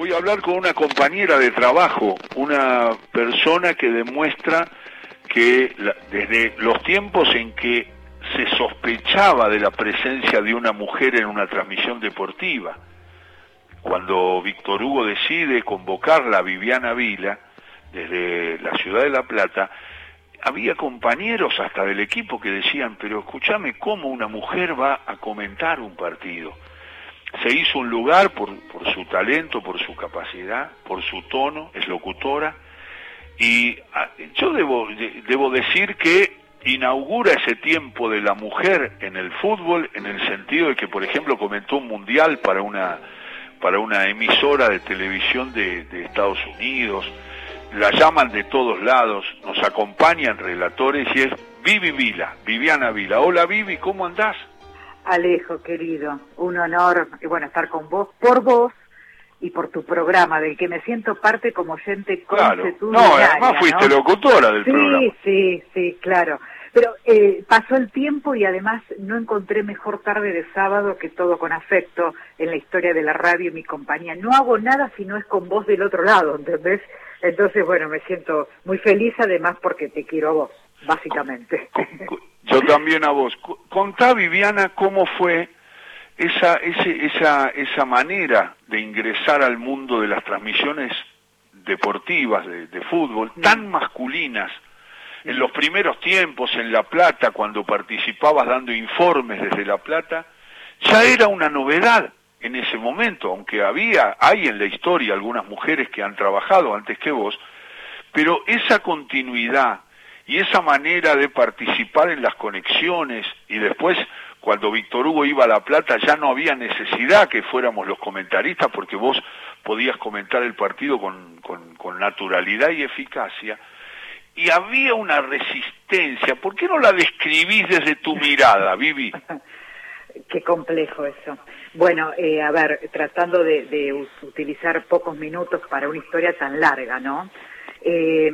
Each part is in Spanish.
Voy a hablar con una compañera de trabajo, una persona que demuestra que desde los tiempos en que se sospechaba de la presencia de una mujer en una transmisión deportiva, cuando Víctor Hugo decide convocarla a Viviana Vila desde la ciudad de La Plata, había compañeros hasta del equipo que decían, pero escúchame, ¿cómo una mujer va a comentar un partido? Se hizo un lugar por, por su talento, por su capacidad, por su tono, es locutora, y ah, yo debo, debo decir que inaugura ese tiempo de la mujer en el fútbol en el sentido de que, por ejemplo, comentó un mundial para una, para una emisora de televisión de, de Estados Unidos, la llaman de todos lados, nos acompañan relatores y es Vivi Vila, Viviana Vila. Hola Vivi, ¿cómo andás? Alejo, querido, un honor, y bueno, estar con vos, por vos y por tu programa, del que me siento parte como gente claro. No, además fuiste locutora del programa. Sí, sí, sí, claro. Pero eh, pasó el tiempo y además no encontré mejor tarde de sábado que todo con afecto en la historia de la radio y mi compañía. No hago nada si no es con vos del otro lado, ¿entendés? Entonces, bueno, me siento muy feliz además porque te quiero a vos, básicamente. Yo también a vos. Contá, Viviana, cómo fue esa, ese, esa, esa manera de ingresar al mundo de las transmisiones deportivas de, de fútbol, mm. tan masculinas, en los primeros tiempos en La Plata, cuando participabas dando informes desde La Plata, ya era una novedad en ese momento, aunque había, hay en la historia algunas mujeres que han trabajado antes que vos, pero esa continuidad y esa manera de participar en las conexiones y después cuando Víctor Hugo iba a La Plata ya no había necesidad que fuéramos los comentaristas porque vos podías comentar el partido con, con, naturalidad y eficacia y había una resistencia. ¿Por qué no la describís desde tu mirada, Vivi? Qué complejo eso. Bueno, eh, a ver, tratando de, utilizar pocos minutos para una historia tan larga, ¿no? Eh,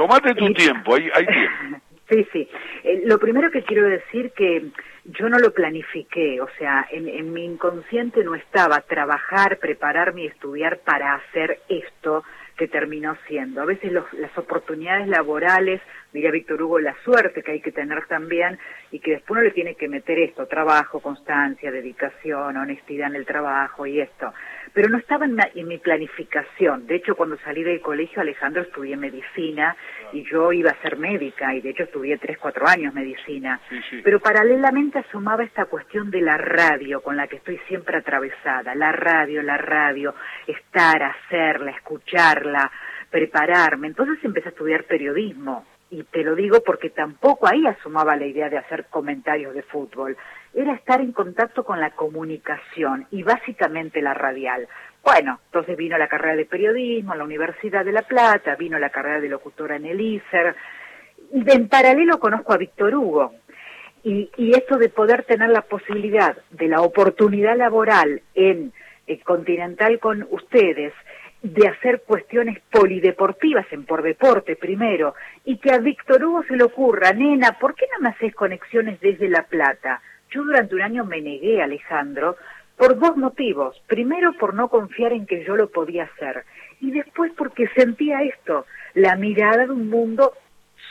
Tomate tu tiempo, hay, hay tiempo. sí, sí. Eh, lo primero que quiero decir que yo no lo planifiqué, o sea, en, en mi inconsciente no estaba trabajar, prepararme y estudiar para hacer esto que terminó siendo. A veces las oportunidades laborales, diría Víctor Hugo, la suerte que hay que tener también y que después uno le tiene que meter esto, trabajo, constancia, dedicación, honestidad en el trabajo y esto pero no estaba en, mi planificación. De hecho, cuando salí del colegio, Alejandro, estudié medicina y yo iba a ser médica y de hecho estudié tres, cuatro años medicina. Pero paralelamente asomaba esta cuestión de la radio con la que estoy siempre atravesada. La radio, la radio, estar, hacerla, escucharla, prepararme. Entonces empecé a estudiar periodismo y te lo digo porque tampoco ahí asomaba la idea de hacer comentarios de fútbol era estar en contacto con la comunicación y básicamente la radial. Bueno, entonces vino la carrera de periodismo en la Universidad de La Plata, vino la carrera de locutora en el ISER, y en paralelo conozco a Víctor Hugo. Y, y esto de poder tener la posibilidad de la oportunidad laboral en el Continental con ustedes, de hacer cuestiones polideportivas en por deporte primero, y que a Víctor Hugo se le ocurra, nena, ¿por qué no me haces conexiones desde La Plata? Yo durante un año me negué, Alejandro, por dos motivos. Primero, por no confiar en que yo lo podía hacer. Y después porque sentía esto, la mirada de un mundo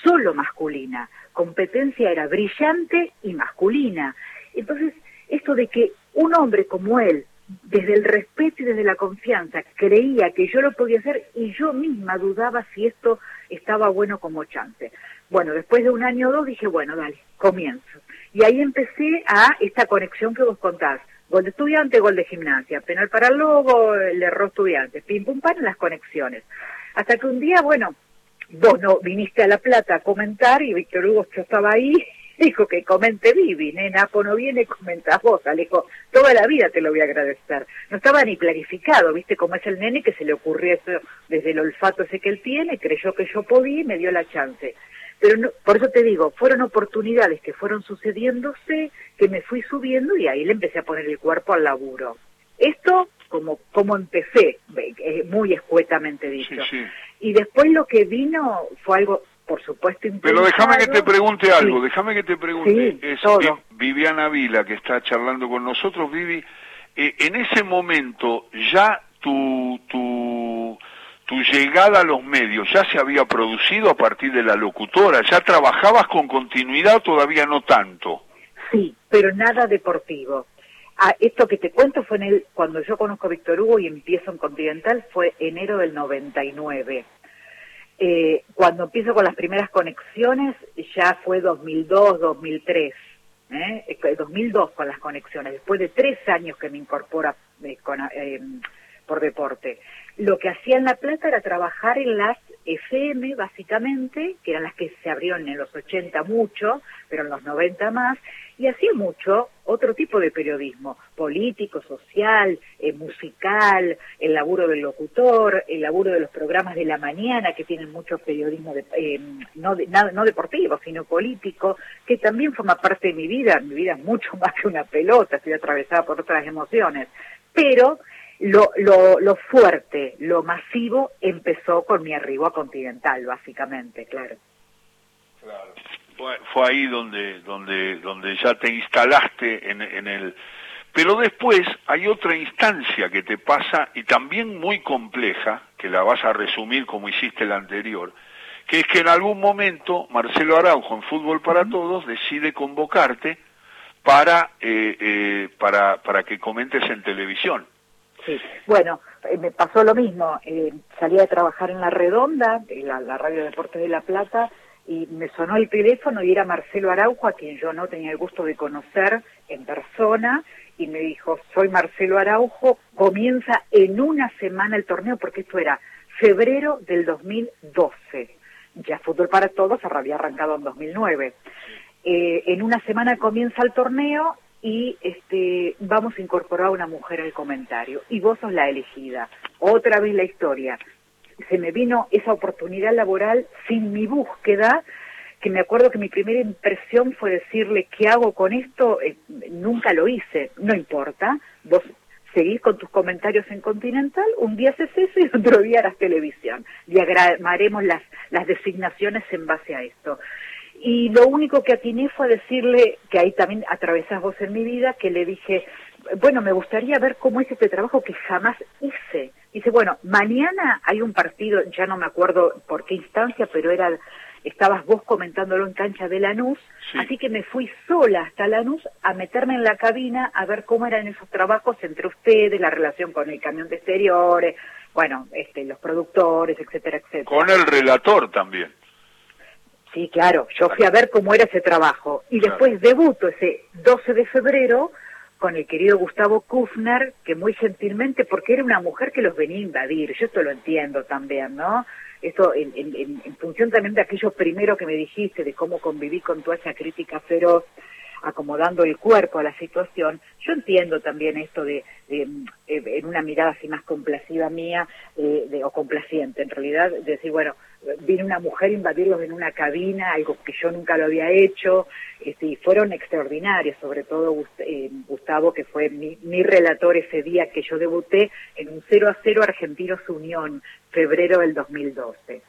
solo masculina. Competencia era brillante y masculina. Entonces, esto de que un hombre como él, desde el respeto y desde la confianza, creía que yo lo podía hacer y yo misma dudaba si esto estaba bueno como chance. Bueno, después de un año o dos dije, bueno, dale, comienzo. Y ahí empecé a esta conexión que vos contás. Gol de estudiante, gol de gimnasia, penal para lobo, el error estudiante, pim pum pan, las conexiones. Hasta que un día, bueno, vos no viniste a La Plata a comentar y Víctor Hugo yo estaba ahí, dijo que comente Vivi, nena, no viene, comentas vos, Alejo, toda la vida te lo voy a agradecer. No estaba ni planificado, viste cómo es el nene que se le ocurrió eso desde el olfato ese que él tiene, creyó que yo podía y me dio la chance. Pero no, por eso te digo, fueron oportunidades que fueron sucediéndose, que me fui subiendo y ahí le empecé a poner el cuerpo al laburo. Esto como, como empecé, eh, muy escuetamente dicho. Y después lo que vino fue algo, por supuesto, Pero déjame que te pregunte algo, déjame que te pregunte. es Viviana Vila, que está charlando con nosotros, Vivi, eh, en ese momento ya tu, tu, tu llegada a los medios ya se había producido a partir de la locutora, ya trabajabas con continuidad, todavía no tanto. Sí, pero nada deportivo. Ah, esto que te cuento fue en el, cuando yo conozco a Víctor Hugo y empiezo en Continental fue enero del 99. Eh, cuando empiezo con las primeras conexiones ya fue 2002, 2003. ¿eh? 2002 con las conexiones, después de tres años que me incorpora eh, eh, por deporte. Lo que hacía en La Plata era trabajar en las FM, básicamente, que eran las que se abrieron en los 80 mucho, pero en los 90 más, y hacía mucho otro tipo de periodismo, político, social, eh, musical, el laburo del locutor, el laburo de los programas de la mañana, que tienen mucho periodismo eh, no, no deportivo, sino político, que también forma parte de mi vida. Mi vida es mucho más que una pelota, estoy atravesada por otras emociones. Pero lo, lo, lo fuerte, lo masivo, empezó con mi arribo a Continental, básicamente, claro. Claro. Fue, ahí donde, donde, donde ya te instalaste en, en el... Pero después hay otra instancia que te pasa y también muy compleja, que la vas a resumir como hiciste la anterior, que es que en algún momento Marcelo Araujo en Fútbol para Todos decide convocarte para, eh, eh, para, para que comentes en televisión. Sí, bueno, eh, me pasó lo mismo. Eh, salí a trabajar en La Redonda, en la, Radio Deportes de La Plata, y me sonó el teléfono y era Marcelo Araujo, a quien yo no tenía el gusto de conocer en persona, y me dijo, soy Marcelo Araujo, comienza en una semana el torneo, porque esto era febrero del 2012. Ya Fútbol para Todos había arrancado en 2009. Eh, en una semana comienza el torneo y este, vamos a incorporar a una mujer al comentario. Y vos sos la elegida. Otra vez la historia. Se me vino esa oportunidad laboral sin mi búsqueda, que me acuerdo que mi primera impresión fue decirle, ¿qué hago con esto? Eh, nunca lo hice, no importa, vos seguís con tus comentarios en Continental, un día haces eso y otro día harás televisión. Diagramaremos las, las designaciones en base a esto. Y lo único que atiné fue decirle, que ahí también atravesás vos en mi vida, que le dije, bueno, me gustaría ver cómo es este trabajo que jamás hice. Dice, bueno, mañana hay un partido, ya no me acuerdo por qué instancia, pero era, estabas vos comentándolo en cancha de Lanús, así que me fui sola hasta Lanús a meterme en la cabina a ver cómo eran esos trabajos entre ustedes, la relación con el camión de exteriores, bueno, este, los productores, etcétera, etcétera. Con el relator también. Sí, claro, yo fui a ver cómo era ese trabajo. Y después debuto ese 12 de febrero con el querido Gustavo Kufner, que muy gentilmente, porque era una mujer que los venía a invadir, yo esto lo entiendo también, ¿no? Esto en, en función también de aquello primero que me dijiste, de cómo conviví con toda esa crítica feroz, acomodando el cuerpo a la situación, yo entiendo también esto de, eh, en una mirada así más complaciva mía, eh, de, o complaciente en realidad, de decir, bueno, vino una mujer a invadirlos en una cabina, algo que yo nunca lo había hecho, este, y fueron extraordinarios, sobre todo eh, Gustavo, que fue mi, mi, relator ese día que yo debuté en un 0 a 0 Argentinos Unión, febrero del 2012.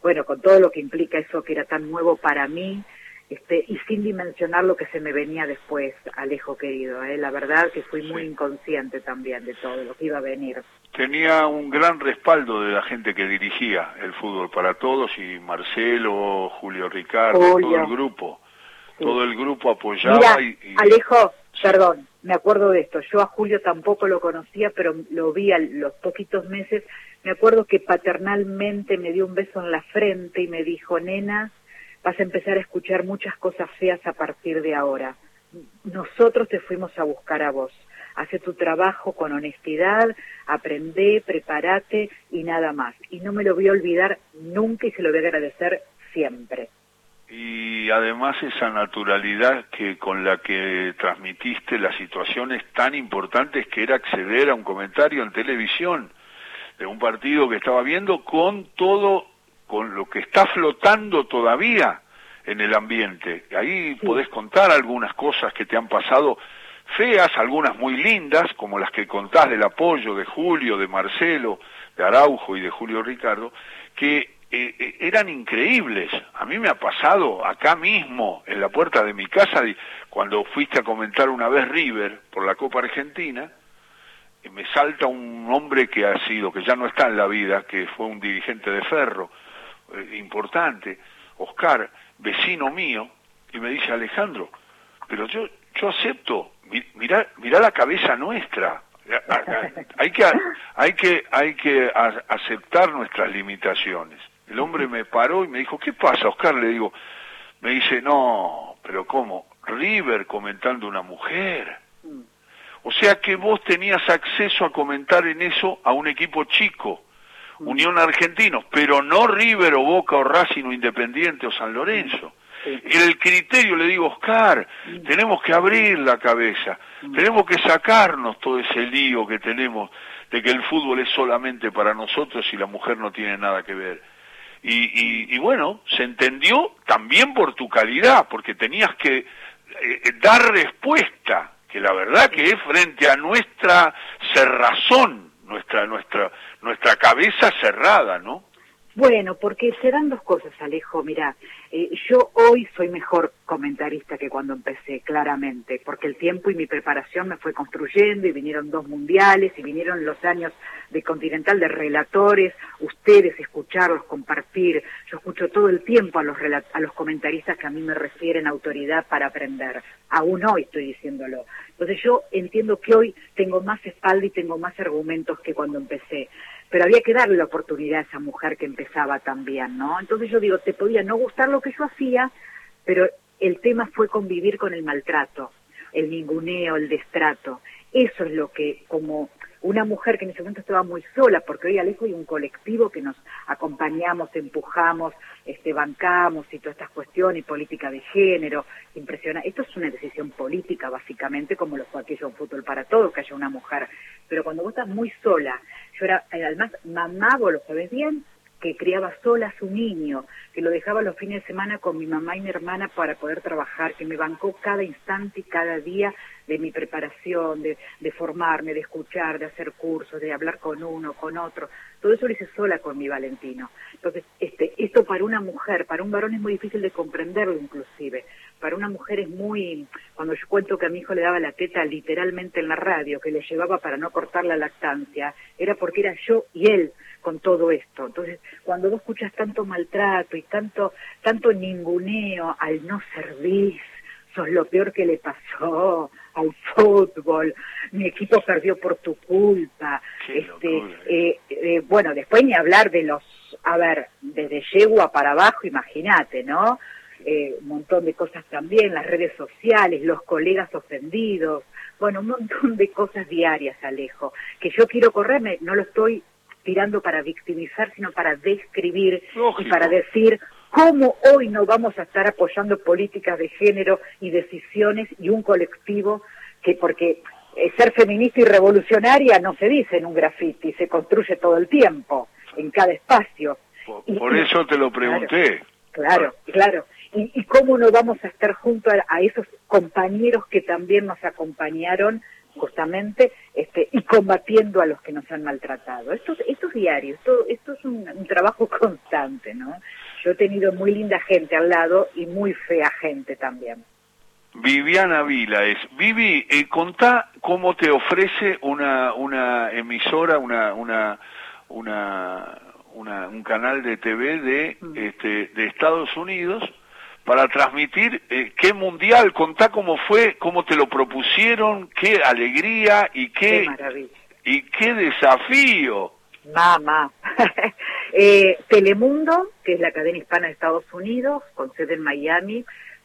Bueno, con todo lo que implica eso que era tan nuevo para mí, este, y sin dimensionar lo que se me venía después, Alejo querido. ¿eh? La verdad que fui muy inconsciente también de todo lo que iba a venir. Tenía un gran respaldo de la gente que dirigía el fútbol para todos y Marcelo, Julio Ricardo, todo el grupo. Todo el grupo apoyaba. y, Alejo, perdón, me acuerdo de esto. Yo a Julio tampoco lo conocía, pero lo vi a los poquitos meses. Me acuerdo que paternalmente me dio un beso en la frente y me dijo, nena, vas a empezar a escuchar muchas cosas feas a partir de ahora. Nosotros te fuimos a buscar a vos. Hace tu trabajo con honestidad, aprende, prepárate y nada más. Y no me lo voy a olvidar nunca y se lo voy a agradecer siempre. Y además esa naturalidad que con la que transmitiste las situaciones tan importantes que era acceder a un comentario en televisión de un partido que estaba viendo con todo con lo que está flotando todavía en el ambiente. Ahí podés contar algunas cosas que te han pasado feas, algunas muy lindas, como las que contás del apoyo de Julio, de Marcelo, de Araujo y de Julio Ricardo, que eh, eh, eran increíbles. A mí me ha pasado acá mismo, en la puerta de mi casa, cuando fuiste a comentar una vez River por la Copa Argentina, me salta un hombre que ha sido, que ya no está en la vida, que fue un dirigente de ferro eh, importante, Oscar, vecino mío, y me dice, Alejandro, pero yo, yo acepto, mira, mira la cabeza nuestra, hay que, hay que, hay que aceptar nuestras limitaciones. El hombre me paró y me dijo, ¿qué pasa, Oscar? Le digo, me dice, no, pero ¿cómo? River comentando una mujer. Mm. O sea que vos tenías acceso a comentar en eso a un equipo chico. Unión Argentinos, pero no River o Boca o Racing o Independiente o San Lorenzo. En el criterio le digo, Oscar, tenemos que abrir la cabeza, tenemos que sacarnos todo ese lío que tenemos de que el fútbol es solamente para nosotros y la mujer no tiene nada que ver. Y, y, bueno, se entendió también por tu calidad, porque tenías que eh, dar respuesta, que la verdad que es frente a nuestra cerrazón, nuestra, nuestra, nuestra cabeza cerrada, ¿no? Bueno, porque se dan dos cosas, Alejo. Mira, eh, yo hoy soy mejor comentarista que cuando empecé, claramente, porque el tiempo y mi preparación me fue construyendo y vinieron dos mundiales y vinieron los años de Continental de relatores, ustedes escucharlos, compartir. Yo escucho todo el tiempo a los, a los comentaristas que a mí me refieren autoridad para aprender. Aún hoy estoy diciéndolo. Entonces yo entiendo que hoy tengo más espalda y tengo más argumentos que cuando empecé pero había que darle la oportunidad a esa mujer que empezaba también, ¿no? Entonces yo digo, te podía no gustar lo que yo hacía, pero el tema fue convivir con el maltrato, el ninguneo, el destrato. Eso es lo que como una mujer que en ese momento estaba muy sola, porque hoy Alejo hay un colectivo que nos acompañamos, empujamos, este, bancamos y todas estas cuestiones, política de género, impresiona. Esto es una decisión política, básicamente, como lo fue aquello en fútbol para todos, que haya una mujer. Pero cuando vos estás muy sola, yo era, además, mamá, vos lo sabés bien, que criaba sola a su niño, que lo dejaba los fines de semana con mi mamá y mi hermana para poder trabajar, que me bancó cada instante y cada día de mi preparación, de, de formarme, de escuchar, de hacer cursos, de hablar con uno, con otro. Todo eso lo hice sola con mi Valentino. Entonces, este, esto para una mujer, para un varón es muy difícil de comprenderlo inclusive. Para una mujer es muy, cuando yo cuento que a mi hijo le daba la teta literalmente en la radio, que le llevaba para no cortar la lactancia, era porque era yo y él con todo esto. Entonces, cuando vos escuchas tanto maltrato y tanto, tanto ninguneo al no servir, sos lo peor que le pasó al fútbol, mi equipo perdió por tu culpa, este, eh, eh, bueno, después ni hablar de los, a ver, desde yegua para abajo, imagínate, ¿no? Eh, un montón de cosas también, las redes sociales, los colegas ofendidos, bueno, un montón de cosas diarias, Alejo, que yo quiero correrme, no lo estoy tirando para victimizar, sino para describir y para decir cómo hoy no vamos a estar apoyando políticas de género y decisiones y un colectivo que porque eh, ser feminista y revolucionaria no se dice en un graffiti, se construye todo el tiempo, en cada espacio. Por, eso te lo pregunté. Claro, claro. Y, cómo no vamos a estar junto a esos compañeros que también nos acompañaron justamente este, y combatiendo a los que nos han maltratado. Esto, esto es diario, esto, esto es un, trabajo constante, ¿no? Yo he tenido muy linda gente al lado y muy fea gente también. Viviana Vila es. Vivi, eh, contá cómo te ofrece una, una emisora, una, una, una, una, un canal de TV de, mm. este, de Estados Unidos para transmitir eh, qué mundial, contá cómo fue, cómo te lo propusieron, qué alegría y qué, y qué desafío. Mamá. eh, Telemundo, que es la cadena hispana de Estados Unidos, con sede en Miami.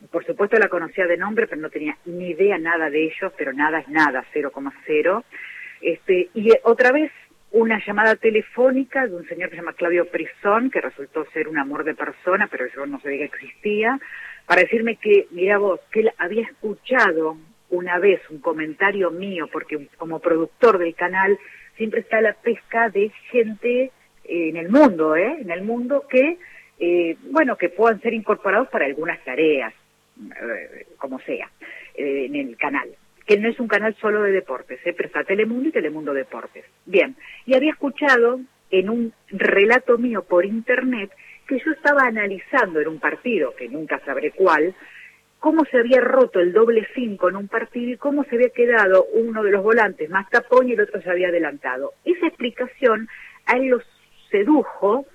Por supuesto la conocía de nombre, pero no tenía ni idea nada de ellos, pero nada es nada, 0,0. Este, y otra vez una llamada telefónica de un señor que se llama Claudio Prisón, que resultó ser un amor de persona, pero yo no sabía que existía, para decirme que, mira vos, que él había escuchado una vez un comentario mío, porque como productor del canal siempre está la pesca de gente eh, en el mundo, ¿eh? En el mundo que, eh, bueno, que puedan ser incorporados para algunas tareas, eh, como sea, en el canal que no es un canal solo de deportes, ¿eh? pero está Telemundo y Telemundo Deportes. Bien, y había escuchado en un relato mío por internet que yo estaba analizando en un partido, que nunca sabré cuál, cómo se había roto el doble cinco en un partido y cómo se había quedado uno de los volantes más tapón y el otro se había adelantado. Esa explicación a él lo sedujo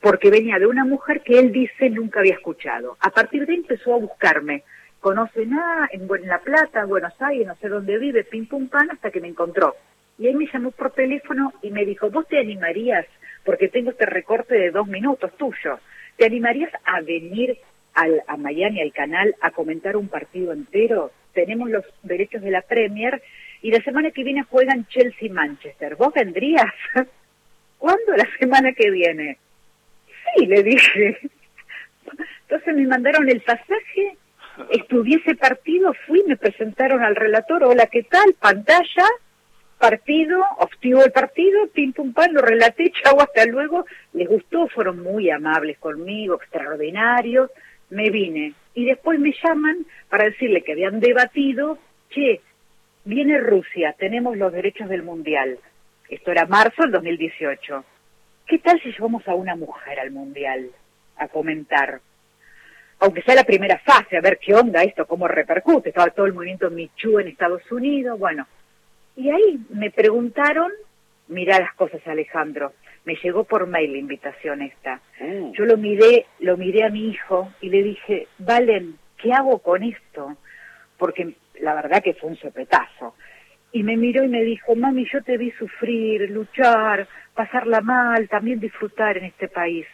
porque venía de una mujer que él dice nunca había escuchado. A partir de ahí empezó a buscarme. Conoce nada en, La Plata, Buenos Aires, no sé dónde vive, pim pum pan, hasta que me encontró. Y ahí me llamó por teléfono y me dijo, ¿vos te animarías? Porque tengo este recorte de dos minutos tuyo. ¿Te animarías a venir al, a Miami, al canal, a comentar un partido entero? Tenemos los derechos de la Premier y la semana que viene juegan Chelsea-Manchester. ¿Vos vendrías? ¿Cuándo? La semana que viene. Sí, le dije. Entonces me mandaron el pasaje, estudié ese partido, fui, me presentaron al relator, hola, ¿qué tal? Pantalla, partido, obtuvo el partido, pim pum pam, lo relaté, chau, hasta luego. Les gustó, fueron muy amables conmigo, extraordinarios. Me vine. Y después me llaman para decirle que habían debatido, che, viene Rusia, tenemos los derechos del Mundial. Esto era marzo del 2018. ¿Qué tal si llevamos a una mujer al Mundial a comentar? Aunque sea la primera fase, a ver qué onda esto, cómo repercute. Estaba todo el movimiento Michu en Estados Unidos, bueno. Y ahí me preguntaron, mira las cosas Alejandro, me llegó por mail la invitación esta. Mm. Yo lo miré, lo miré a mi hijo y le dije, Valen, ¿qué hago con esto? Porque la verdad que fue un sopetazo. Y me miró y me dijo, mami, yo te vi sufrir, luchar, pasarla mal, también disfrutar en este país.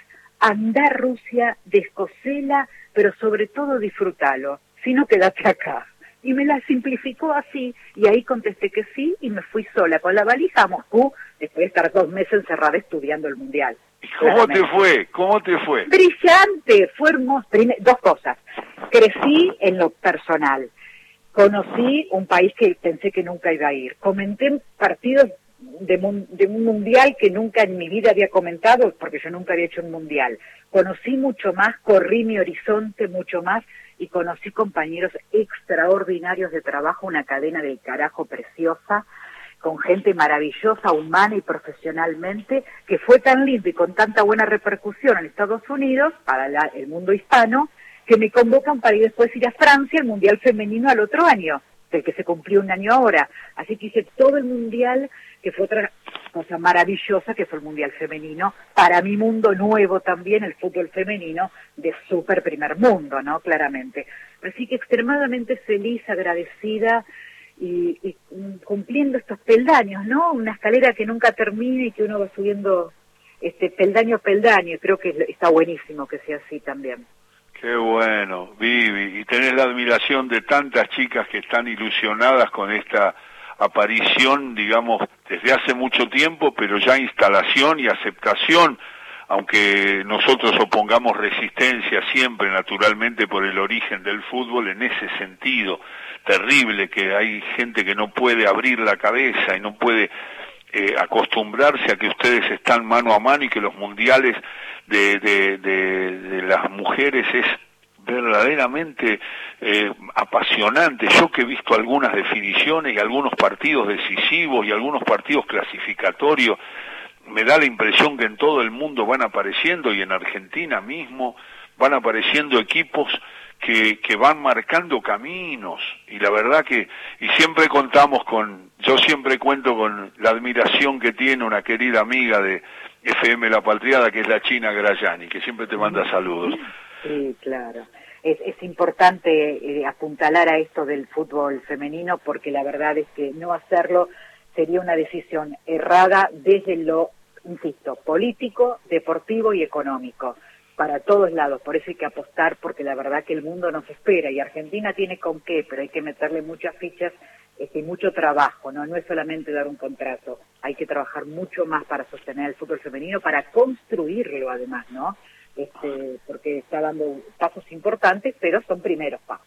Andar Rusia, descosela, pero sobre todo disfrútalo. Si no, quédate acá y me la simplificó así y ahí contesté que sí y me fui sola con la valija a Moscú después de estar dos meses encerrada estudiando el mundial. ¿Cómo te fue? ¿Cómo te fue? Brillante, fue hermoso. dos cosas. Crecí en lo personal. Conocí un país que pensé que nunca iba a ir. Comenté partidos de, de, un mundial que nunca en mi vida había comentado, porque yo nunca había hecho un mundial. Conocí mucho más, corrí mi horizonte mucho más y conocí compañeros extraordinarios de trabajo, una cadena del carajo preciosa, con gente maravillosa, humana y profesionalmente, que fue tan lindo y con tanta buena repercusión en Estados Unidos, para el mundo hispano, que me convocan para ir después ir a Francia, el Mundial Femenino al otro año, del que se cumplió un año ahora. Así que hice todo el Mundial, que fue otra cosa maravillosa que fue el Mundial Femenino, para mi mundo nuevo también, el fútbol femenino, de súper primer mundo, ¿no? Claramente. Así que extremadamente feliz, agradecida y, cumpliendo estos peldaños, ¿no? Una escalera que nunca termina y que uno va subiendo este peldaño a peldaño, y creo que está buenísimo que sea así también. Qué bueno, Vivi, y tener la admiración de tantas chicas que están ilusionadas con esta aparición, digamos, desde hace mucho tiempo, pero ya instalación y aceptación, aunque nosotros opongamos resistencia siempre, naturalmente, por el origen del fútbol, en ese sentido terrible que hay gente que no puede abrir la cabeza y no puede eh, acostumbrarse a que ustedes están mano a mano y que los mundiales de, de, de las mujeres es verdaderamente eh, apasionante. Yo que he visto algunas definiciones y algunos partidos decisivos y algunos partidos clasificatorios, me da la impresión que en todo el mundo van apareciendo y en Argentina mismo van apareciendo equipos que, que van marcando caminos. Y la verdad que y siempre contamos con yo siempre cuento con la admiración que tiene una querida amiga de FM La Patriada que es la China Grayani que siempre te manda saludos. Sí, claro. Es, es importante eh, apuntalar a esto del fútbol femenino porque la verdad es que no hacerlo sería una decisión errada desde lo, insisto, político, deportivo y económico para todos lados, por eso hay que apostar porque la verdad que el mundo nos espera y Argentina tiene con qué, pero hay que meterle muchas fichas este, y mucho trabajo, ¿no? No es solamente dar un contrato, hay que trabajar mucho más para sostener el fútbol femenino, para construirlo además, ¿no? este, porque está dando pasos importantes, pero son primeros pasos.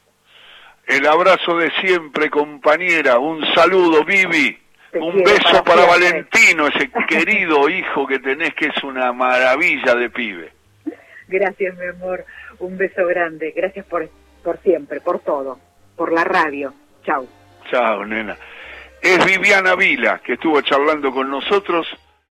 El abrazo de siempre, compañera. Un saludo, Vivi. un beso para, Valentino, ese querido hijo que tenés, que es una maravilla de pibe. Gracias, mi amor. Un beso grande. Gracias por, por siempre, por todo. Por la radio. Chau. Chao, nena. Es Viviana Vila, que estuvo charlando con nosotros